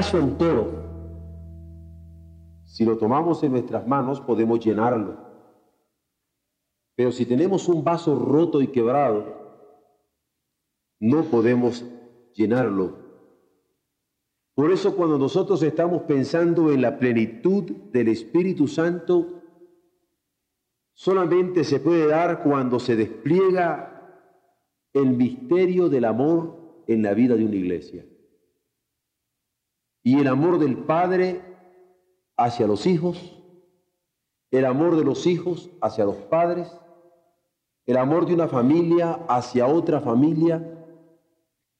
Vaso entero, si lo tomamos en nuestras manos, podemos llenarlo. Pero si tenemos un vaso roto y quebrado, no podemos llenarlo. Por eso cuando nosotros estamos pensando en la plenitud del Espíritu Santo, solamente se puede dar cuando se despliega el misterio del amor en la vida de una iglesia. Y el amor del Padre hacia los hijos, el amor de los hijos hacia los padres, el amor de una familia hacia otra familia,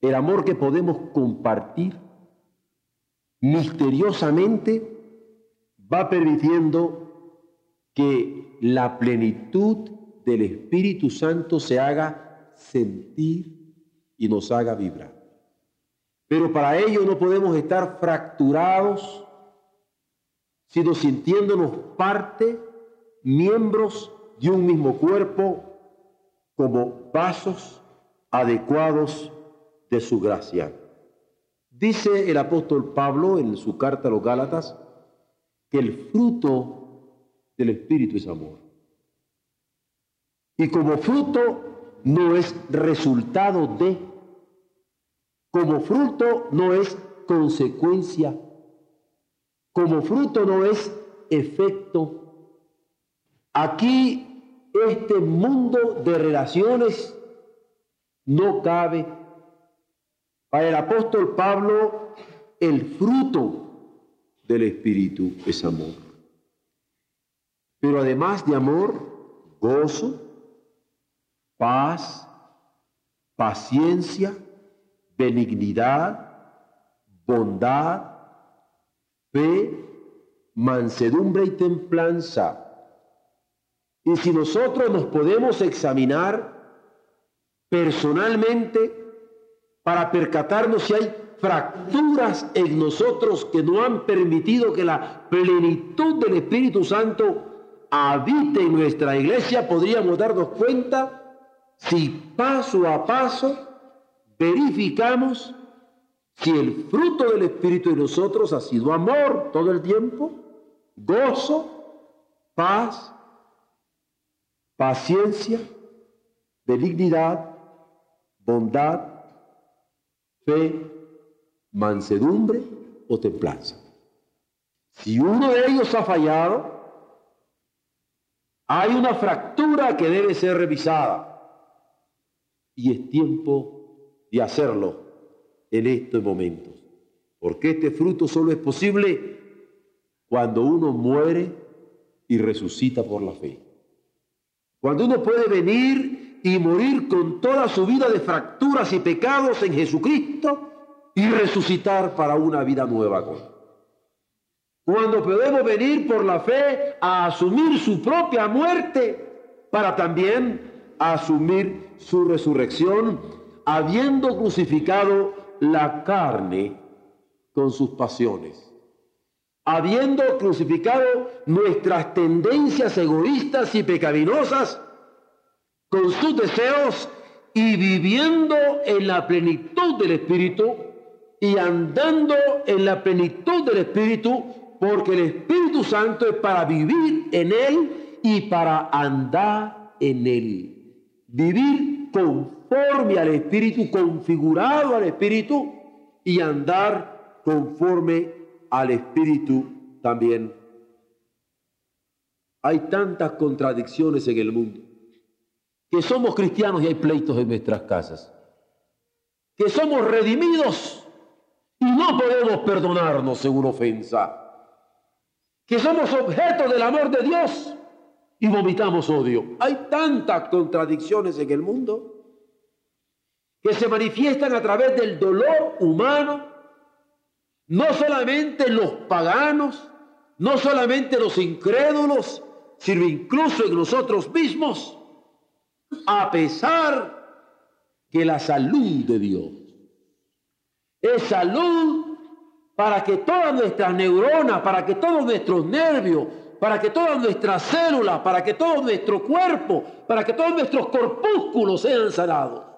el amor que podemos compartir misteriosamente va permitiendo que la plenitud del Espíritu Santo se haga sentir y nos haga vibrar. Pero para ello no podemos estar fracturados, sino sintiéndonos parte, miembros de un mismo cuerpo, como vasos adecuados de su gracia. Dice el apóstol Pablo en su carta a los Gálatas que el fruto del Espíritu es amor. Y como fruto no es resultado de, como fruto no es consecuencia, como fruto no es efecto. Aquí este mundo de relaciones no cabe para el apóstol Pablo, el fruto del Espíritu es amor. Pero además de amor, gozo, paz, paciencia, benignidad, bondad, fe, mansedumbre y templanza. Y si nosotros nos podemos examinar personalmente, para percatarnos si hay fracturas en nosotros que no han permitido que la plenitud del Espíritu Santo habite en nuestra iglesia, podríamos darnos cuenta si paso a paso verificamos si el fruto del Espíritu en nosotros ha sido amor todo el tiempo, gozo, paz, paciencia, benignidad, bondad, fe, mansedumbre o templanza. Si uno de ellos ha fallado, hay una fractura que debe ser revisada y es tiempo de hacerlo en estos momentos, porque este fruto solo es posible cuando uno muere y resucita por la fe. Cuando uno puede venir y morir con toda su vida de fracturas y pecados en Jesucristo y resucitar para una vida nueva con Cuando podemos venir por la fe a asumir su propia muerte para también asumir su resurrección, habiendo crucificado la carne con sus pasiones habiendo crucificado nuestras tendencias egoístas y pecaminosas con sus deseos y viviendo en la plenitud del Espíritu y andando en la plenitud del Espíritu, porque el Espíritu Santo es para vivir en Él y para andar en Él. Vivir conforme al Espíritu, configurado al Espíritu y andar conforme al Espíritu también. Hay tantas contradicciones en el mundo que somos cristianos y hay pleitos en nuestras casas, que somos redimidos y no podemos perdonarnos según ofensa, que somos objeto del amor de Dios y vomitamos odio. Hay tantas contradicciones en el mundo que se manifiestan a través del dolor humano no solamente los paganos, no solamente los incrédulos, sino incluso en nosotros mismos, a pesar que la salud de Dios es salud para que todas nuestras neuronas, para que todos nuestros nervios, para que todas nuestras células, para que todo nuestro cuerpo, para que todos nuestros corpúsculos sean sanados.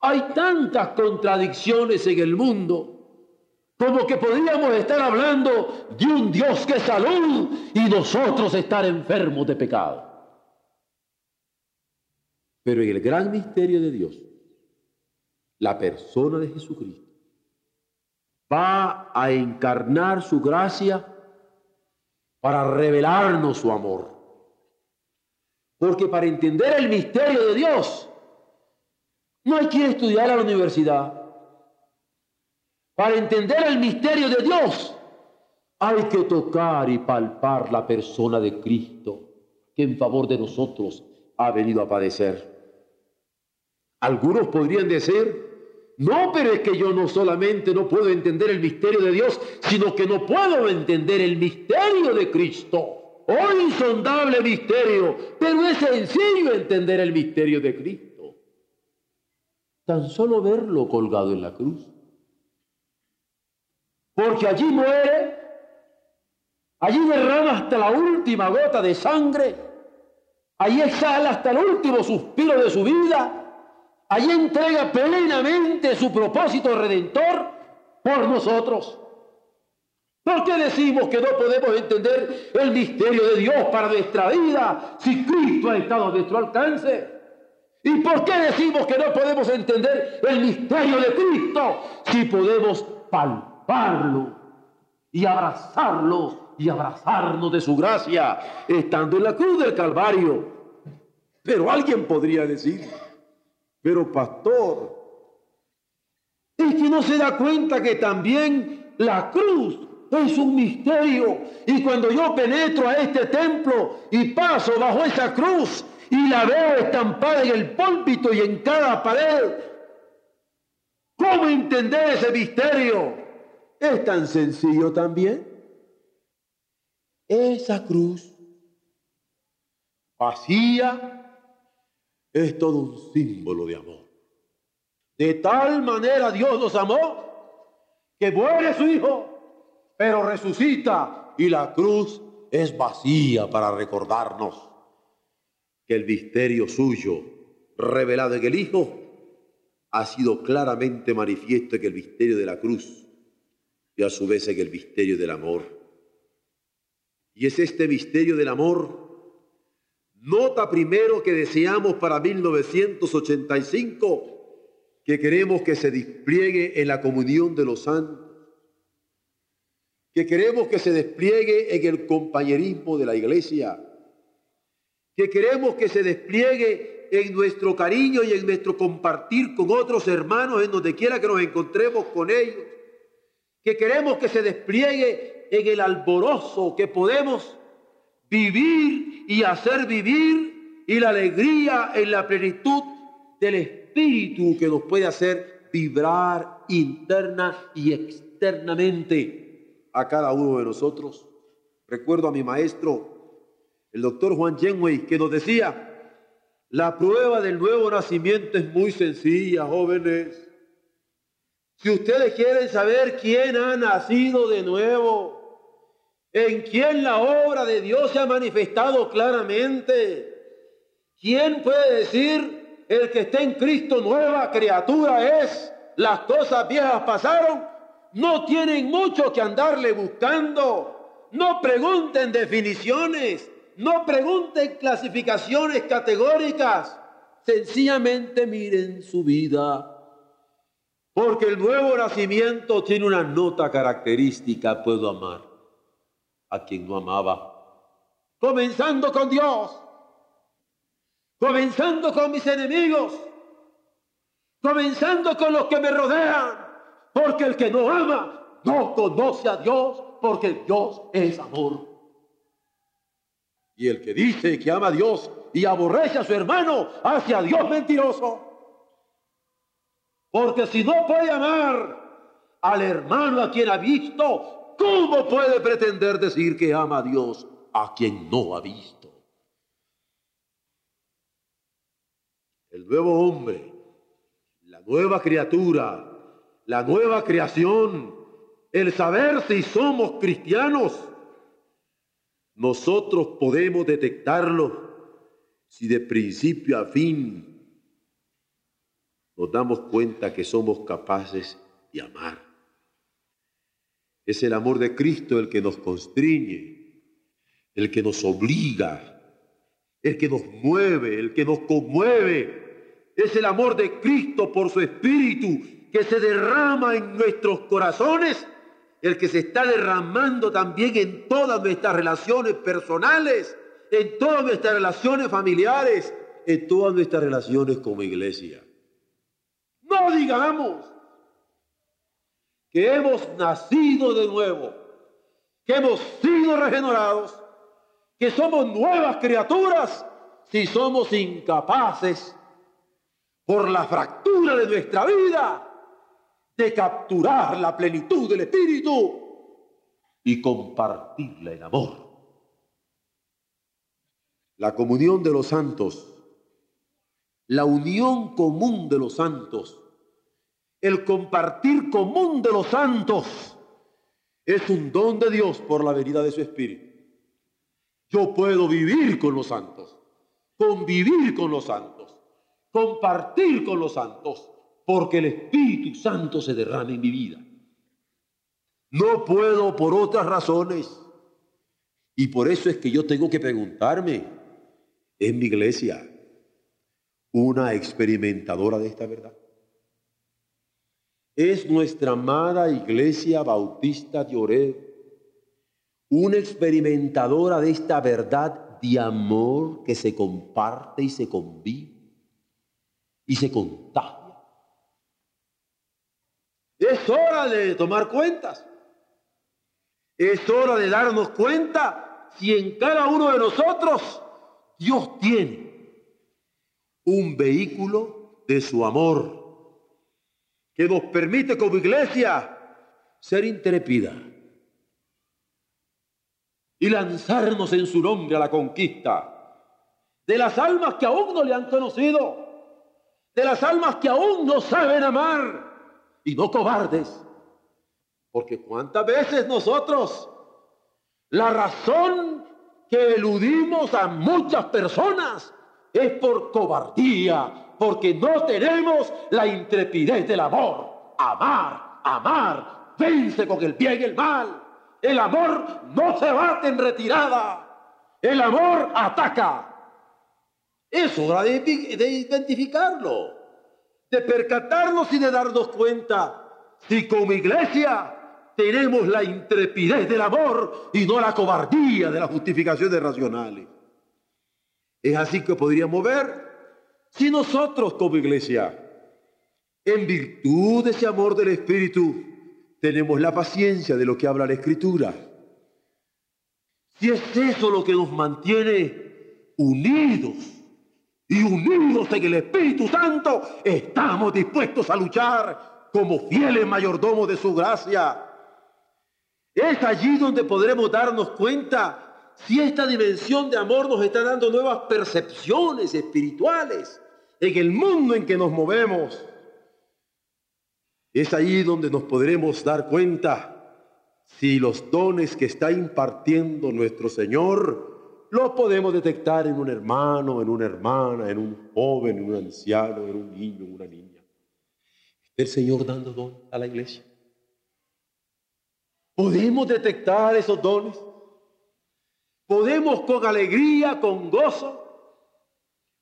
Hay tantas contradicciones en el mundo como que podríamos estar hablando de un Dios que es salud y nosotros estar enfermos de pecado. Pero en el gran misterio de Dios, la persona de Jesucristo va a encarnar su gracia para revelarnos su amor. Porque para entender el misterio de Dios, no hay que estudiar a la universidad. Para entender el misterio de Dios, hay que tocar y palpar la persona de Cristo, que en favor de nosotros ha venido a padecer. Algunos podrían decir, no, pero es que yo no solamente no puedo entender el misterio de Dios, sino que no puedo entender el misterio de Cristo. Oh insondable misterio, pero es sencillo entender el misterio de Cristo. Tan solo verlo colgado en la cruz porque allí muere, allí derrama hasta la última gota de sangre, allí exhala hasta el último suspiro de su vida, allí entrega plenamente su propósito redentor por nosotros. ¿Por qué decimos que no podemos entender el misterio de Dios para nuestra vida si Cristo ha estado a nuestro alcance? ¿Y por qué decimos que no podemos entender el misterio de Cristo si podemos palpar? y abrazarlo y abrazarnos de su gracia, estando en la cruz del Calvario. Pero alguien podría decir, pero pastor, es que no se da cuenta que también la cruz es un misterio. Y cuando yo penetro a este templo y paso bajo esa cruz y la veo estampada en el púlpito y en cada pared, ¿cómo entender ese misterio? Es tan sencillo también. Esa cruz vacía es todo un símbolo de amor. De tal manera Dios nos amó que muere su Hijo, pero resucita y la cruz es vacía para recordarnos que el misterio suyo revelado en el Hijo ha sido claramente manifiesto en el misterio de la cruz y a su vez en el misterio del amor. Y es este misterio del amor, nota primero que deseamos para 1985, que queremos que se despliegue en la comunión de los santos, que queremos que se despliegue en el compañerismo de la iglesia, que queremos que se despliegue en nuestro cariño y en nuestro compartir con otros hermanos en donde quiera que nos encontremos con ellos que queremos que se despliegue en el alborozo que podemos vivir y hacer vivir y la alegría en la plenitud del Espíritu que nos puede hacer vibrar interna y externamente a cada uno de nosotros. Recuerdo a mi maestro, el doctor Juan Jenway, que nos decía, la prueba del nuevo nacimiento es muy sencilla, jóvenes. Si ustedes quieren saber quién ha nacido de nuevo, en quién la obra de Dios se ha manifestado claramente, ¿quién puede decir el que está en Cristo nueva criatura es? Las cosas viejas pasaron, no tienen mucho que andarle buscando, no pregunten definiciones, no pregunten clasificaciones categóricas, sencillamente miren su vida. Porque el nuevo nacimiento tiene una nota característica, puedo amar a quien no amaba. Comenzando con Dios, comenzando con mis enemigos, comenzando con los que me rodean, porque el que no ama no conoce a Dios, porque Dios es amor. Y el que dice que ama a Dios y aborrece a su hermano, hacia Dios mentiroso. Porque si no puede amar al hermano a quien ha visto, ¿cómo puede pretender decir que ama a Dios a quien no ha visto? El nuevo hombre, la nueva criatura, la nueva creación, el saber si somos cristianos, nosotros podemos detectarlo si de principio a fin nos damos cuenta que somos capaces de amar. Es el amor de Cristo el que nos constriñe, el que nos obliga, el que nos mueve, el que nos conmueve. Es el amor de Cristo por su Espíritu que se derrama en nuestros corazones, el que se está derramando también en todas nuestras relaciones personales, en todas nuestras relaciones familiares, en todas nuestras relaciones como iglesia. No digamos que hemos nacido de nuevo, que hemos sido regenerados, que somos nuevas criaturas si somos incapaces por la fractura de nuestra vida de capturar la plenitud del Espíritu y compartirla en amor. La comunión de los santos la unión común de los santos, el compartir común de los santos, es un don de Dios por la venida de su Espíritu. Yo puedo vivir con los santos, convivir con los santos, compartir con los santos, porque el Espíritu Santo se derrama en mi vida. No puedo por otras razones. Y por eso es que yo tengo que preguntarme en mi iglesia, una experimentadora de esta verdad. Es nuestra amada Iglesia Bautista de Oreb una experimentadora de esta verdad de amor que se comparte y se convive y se contagia. Es hora de tomar cuentas. Es hora de darnos cuenta si en cada uno de nosotros Dios tiene un vehículo de su amor que nos permite como iglesia ser intrépida y lanzarnos en su nombre a la conquista de las almas que aún no le han conocido, de las almas que aún no saben amar y no cobardes. Porque cuántas veces nosotros, la razón que eludimos a muchas personas es por cobardía, porque no tenemos la intrepidez del amor. Amar, amar, vence con el bien y el mal. El amor no se bate en retirada. El amor ataca. Es hora de, de identificarlo, de percatarnos y de darnos cuenta si como iglesia tenemos la intrepidez del amor y no la cobardía de las justificaciones racionales. Es así que podríamos ver si nosotros como iglesia, en virtud de ese amor del Espíritu, tenemos la paciencia de lo que habla la Escritura. Si es eso lo que nos mantiene unidos y unidos en el Espíritu Santo, estamos dispuestos a luchar como fieles mayordomos de su gracia. Es allí donde podremos darnos cuenta si esta dimensión de amor nos está dando nuevas percepciones espirituales en el mundo en que nos movemos, es ahí donde nos podremos dar cuenta si los dones que está impartiendo nuestro Señor los podemos detectar en un hermano, en una hermana, en un joven, en un anciano, en un niño, en una niña. ¿Está el Señor dando dones a la iglesia? ¿Podemos detectar esos dones? podemos con alegría, con gozo,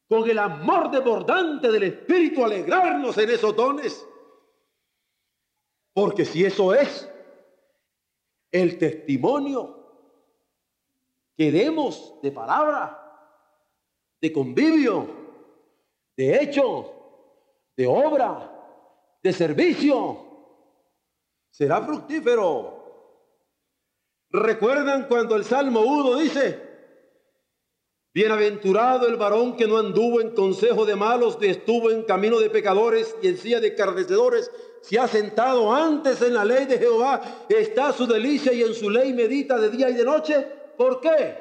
con el amor desbordante del Espíritu alegrarnos en esos dones. Porque si eso es el testimonio que demos de palabra, de convivio, de hecho, de obra, de servicio, será fructífero ¿Recuerdan cuando el Salmo 1 dice, Bienaventurado el varón que no anduvo en consejo de malos, ni estuvo en camino de pecadores y en silla de carnecedores, se ha sentado antes en la ley de Jehová, está su delicia y en su ley medita de día y de noche. ¿Por qué?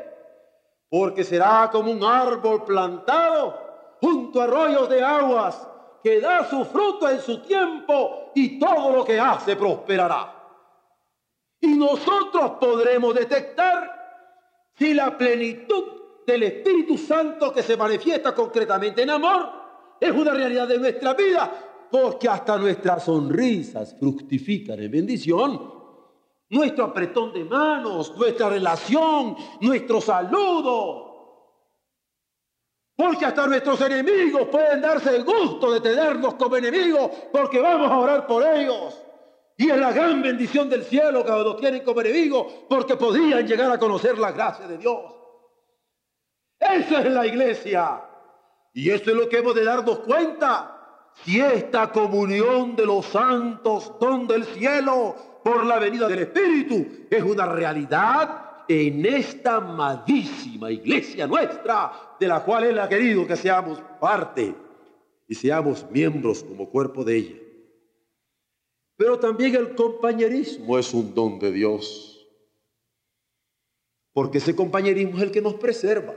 Porque será como un árbol plantado junto a arroyos de aguas, que da su fruto en su tiempo y todo lo que hace prosperará. Y nosotros podremos detectar si la plenitud del Espíritu Santo que se manifiesta concretamente en amor es una realidad de nuestra vida, porque hasta nuestras sonrisas fructifican en bendición. Nuestro apretón de manos, nuestra relación, nuestro saludo. Porque hasta nuestros enemigos pueden darse el gusto de tenernos como enemigos porque vamos a orar por ellos. Y es la gran bendición del cielo que nos tienen como enemigos porque podrían llegar a conocer la gracia de Dios. Esa es la iglesia. Y esto es lo que hemos de darnos cuenta. Si esta comunión de los santos, don del cielo, por la venida del Espíritu, es una realidad en esta amadísima iglesia nuestra, de la cual Él ha querido que seamos parte y seamos miembros como cuerpo de ella. Pero también el compañerismo es un don de Dios, porque ese compañerismo es el que nos preserva.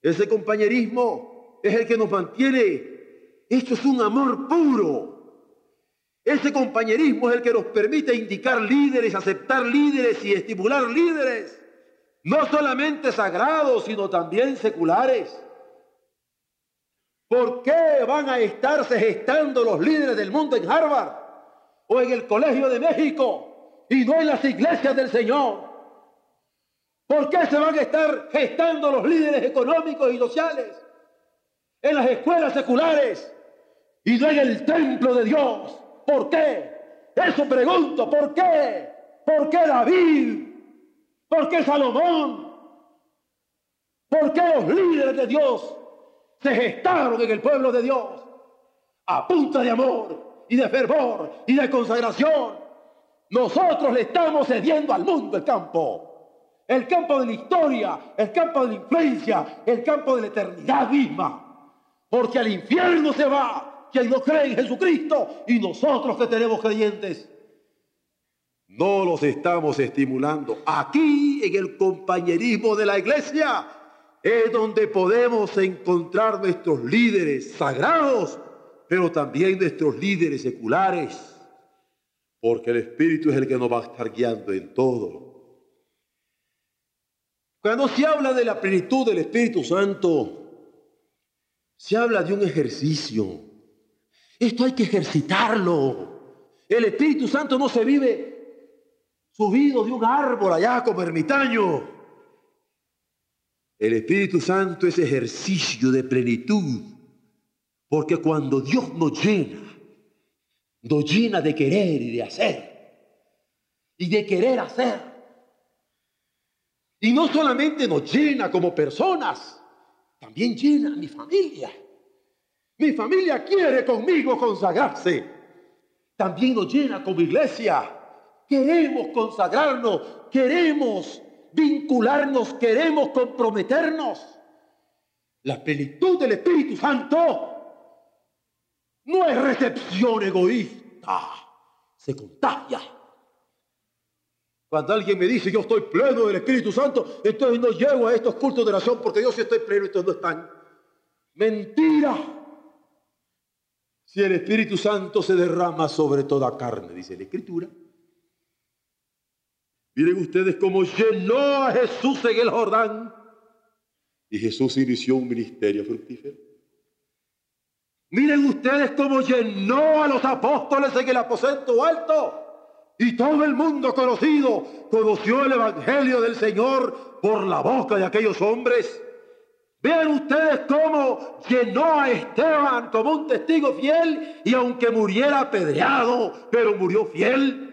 Ese compañerismo es el que nos mantiene. Esto es un amor puro. Ese compañerismo es el que nos permite indicar líderes, aceptar líderes y estimular líderes. No solamente sagrados, sino también seculares. ¿Por qué van a estarse gestando los líderes del mundo en Harvard o en el Colegio de México y no en las iglesias del Señor? ¿Por qué se van a estar gestando los líderes económicos y sociales en las escuelas seculares y no en el templo de Dios? ¿Por qué? Eso pregunto, ¿por qué? ¿Por qué David? ¿Por qué Salomón? ¿Por qué los líderes de Dios se gestaron en el pueblo de Dios a punta de amor y de fervor y de consagración? Nosotros le estamos cediendo al mundo el campo el campo de la historia, el campo de la influencia, el campo de la eternidad misma. Porque al infierno se va quien no cree en Jesucristo y nosotros que tenemos creyentes. No los estamos estimulando. Aquí en el compañerismo de la iglesia es donde podemos encontrar nuestros líderes sagrados, pero también nuestros líderes seculares. Porque el Espíritu es el que nos va a estar guiando en todo. Cuando se habla de la plenitud del Espíritu Santo, se habla de un ejercicio. Esto hay que ejercitarlo. El Espíritu Santo no se vive subido de un árbol allá como ermitaño. El Espíritu Santo es ejercicio de plenitud. Porque cuando Dios nos llena, nos llena de querer y de hacer. Y de querer hacer. Y no solamente nos llena como personas, también llena a mi familia. Mi familia quiere conmigo consagrarse. También nos llena como iglesia. Queremos consagrarnos, queremos vincularnos, queremos comprometernos. La plenitud del Espíritu Santo no es recepción egoísta, se contagia. Cuando alguien me dice yo estoy pleno del Espíritu Santo, entonces no llego a estos cultos de oración porque yo sí estoy pleno y estos no están. Mentira. Si el Espíritu Santo se derrama sobre toda carne, dice la Escritura. Miren ustedes cómo llenó a Jesús en el Jordán. Y Jesús inició un ministerio fructífero. Miren ustedes cómo llenó a los apóstoles en el aposento alto. Y todo el mundo conocido conoció el Evangelio del Señor por la boca de aquellos hombres. Vean ustedes cómo llenó a Esteban como un testigo fiel y aunque muriera apedreado, pero murió fiel.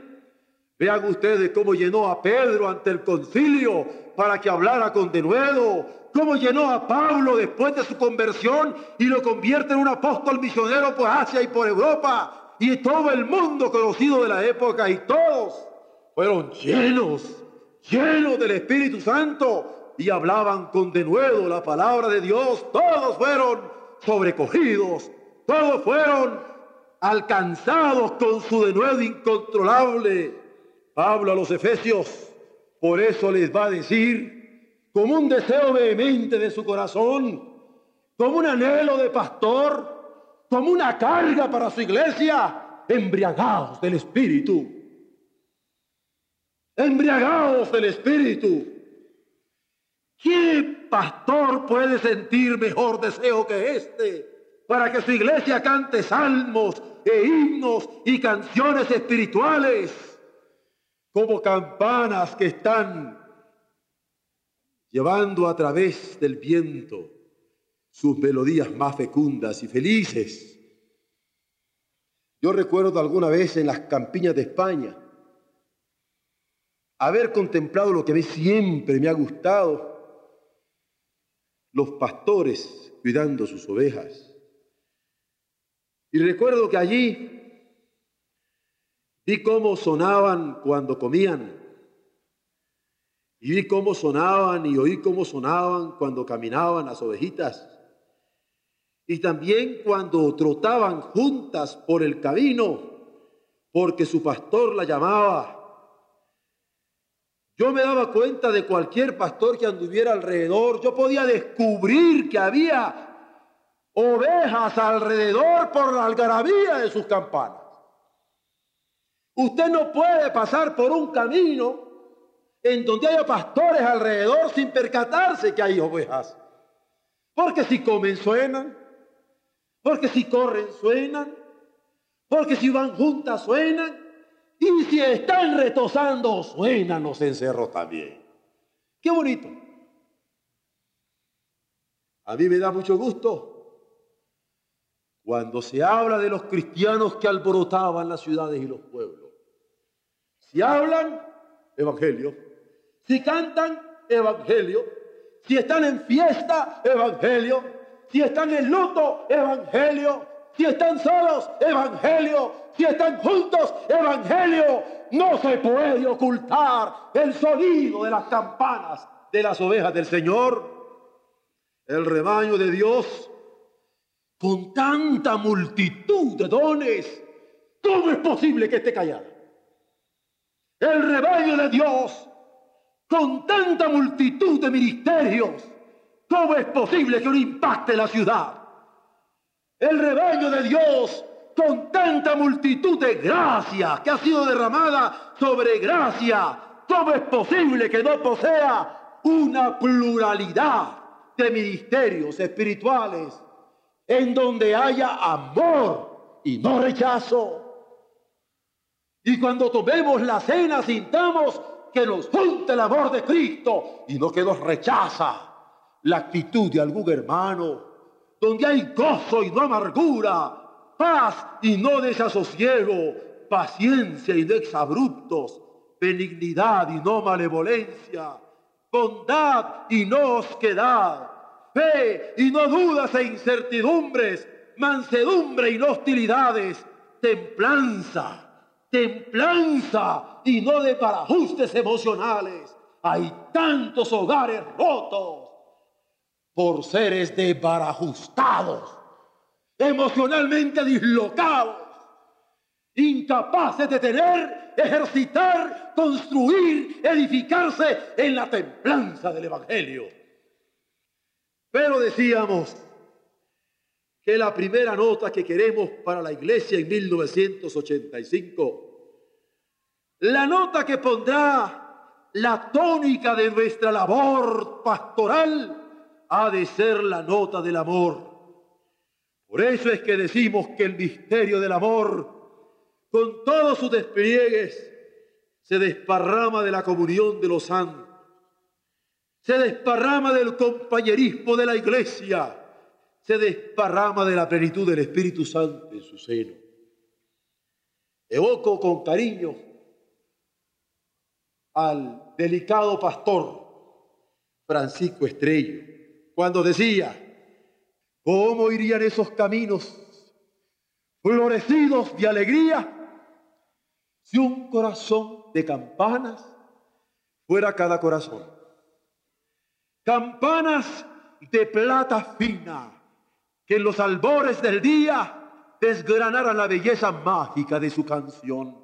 Vean ustedes cómo llenó a Pedro ante el concilio para que hablara con denuedo. Cómo llenó a Pablo después de su conversión y lo convierte en un apóstol misionero por Asia y por Europa y todo el mundo conocido de la época y todos fueron llenos, llenos del Espíritu Santo, y hablaban con denuedo la palabra de Dios, todos fueron sobrecogidos, todos fueron alcanzados con su denuedo incontrolable. Pablo a los Efesios, por eso les va a decir, como un deseo vehemente de su corazón, como un anhelo de pastor, como una carga para su iglesia, embriagados del Espíritu. Embriagados del Espíritu. ¿Qué pastor puede sentir mejor deseo que este para que su iglesia cante salmos e himnos y canciones espirituales como campanas que están llevando a través del viento sus melodías más fecundas y felices? Yo recuerdo alguna vez en las campiñas de España haber contemplado lo que a mí siempre me ha gustado, los pastores cuidando sus ovejas. Y recuerdo que allí vi cómo sonaban cuando comían. Y vi cómo sonaban y oí cómo sonaban cuando caminaban las ovejitas. Y también cuando trotaban juntas por el camino, porque su pastor la llamaba yo me daba cuenta de cualquier pastor que anduviera alrededor. Yo podía descubrir que había ovejas alrededor por la algarabía de sus campanas. Usted no puede pasar por un camino en donde haya pastores alrededor sin percatarse que hay ovejas. Porque si comen suenan, porque si corren suenan, porque si van juntas suenan. Y si están retosando, suenan los encerros también. Qué bonito. A mí me da mucho gusto cuando se habla de los cristianos que alborotaban las ciudades y los pueblos. Si hablan, evangelio. Si cantan, evangelio. Si están en fiesta, evangelio. Si están en luto, evangelio. Si están solos, evangelio. Si están juntos, evangelio. No se puede ocultar el sonido de las campanas de las ovejas del Señor. El rebaño de Dios, con tanta multitud de dones, ¿cómo es posible que esté callado? El rebaño de Dios, con tanta multitud de ministerios, ¿cómo es posible que no impacte la ciudad? el rebaño de Dios con tanta multitud de gracia que ha sido derramada sobre gracia. ¿Cómo es posible que no posea una pluralidad de ministerios espirituales en donde haya amor y no rechazo? Y cuando tomemos la cena sintamos que nos junta el amor de Cristo y no que nos rechaza la actitud de algún hermano donde hay gozo y no amargura, paz y no desasosiego, paciencia y no exabruptos, benignidad y no malevolencia, bondad y no osquedad, fe y no dudas e incertidumbres, mansedumbre y no hostilidades, templanza, templanza y no de parajustes emocionales. Hay tantos hogares rotos por seres desbarajustados, emocionalmente dislocados, incapaces de tener, ejercitar, construir, edificarse en la templanza del Evangelio. Pero decíamos que la primera nota que queremos para la iglesia en 1985, la nota que pondrá la tónica de nuestra labor pastoral, ha de ser la nota del amor. Por eso es que decimos que el misterio del amor, con todos sus despliegues, se desparrama de la comunión de los santos, se desparrama del compañerismo de la iglesia, se desparrama de la plenitud del Espíritu Santo en su seno. Evoco con cariño al delicado pastor Francisco Estrello, cuando decía, ¿cómo irían esos caminos florecidos de alegría si un corazón de campanas fuera cada corazón? campanas de plata fina que en los albores del día desgranaran la belleza mágica de su canción.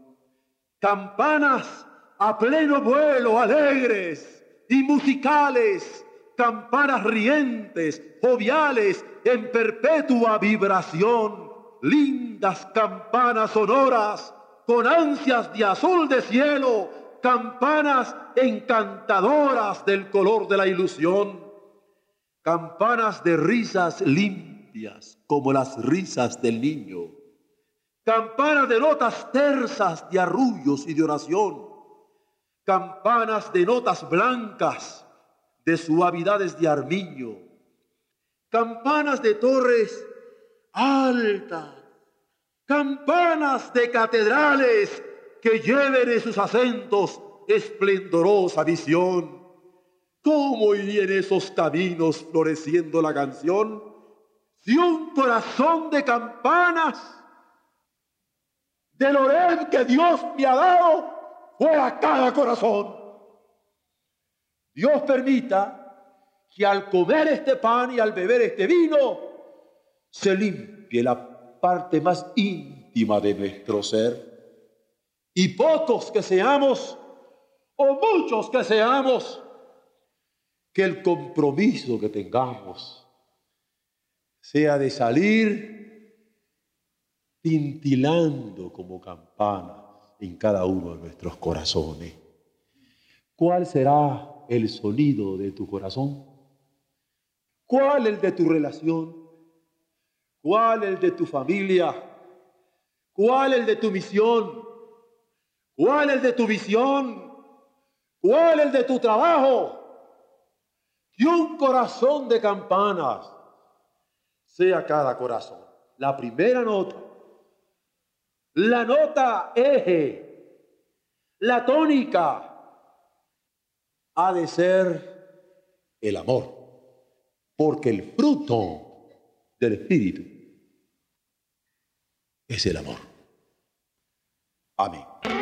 Campanas a pleno vuelo, alegres y musicales, campanas rientes, joviales, en perpetua vibración, lindas campanas sonoras, con ansias de azul de cielo, campanas encantadoras del color de la ilusión, campanas de risas limpias como las risas del niño, campanas de notas tersas de arrullos y de oración, campanas de notas blancas de suavidades de armiño, campanas de torres altas, campanas de catedrales que lleven en sus acentos esplendorosa visión. ¿Cómo iría en esos caminos floreciendo la canción? Si un corazón de campanas del orén que Dios me ha dado fuera cada corazón. Dios permita que al comer este pan y al beber este vino se limpie la parte más íntima de nuestro ser. Y pocos que seamos, o muchos que seamos, que el compromiso que tengamos sea de salir tintilando como campanas en cada uno de nuestros corazones. ¿Cuál será el sonido de tu corazón? ¿Cuál el de tu relación? ¿Cuál el de tu familia? ¿Cuál el de tu misión? ¿Cuál el de tu visión? ¿Cuál el de tu trabajo? Que un corazón de campanas sea cada corazón. La primera nota, la nota eje, la tónica, ha de ser el amor porque el fruto del Espíritu es el amor. Amén.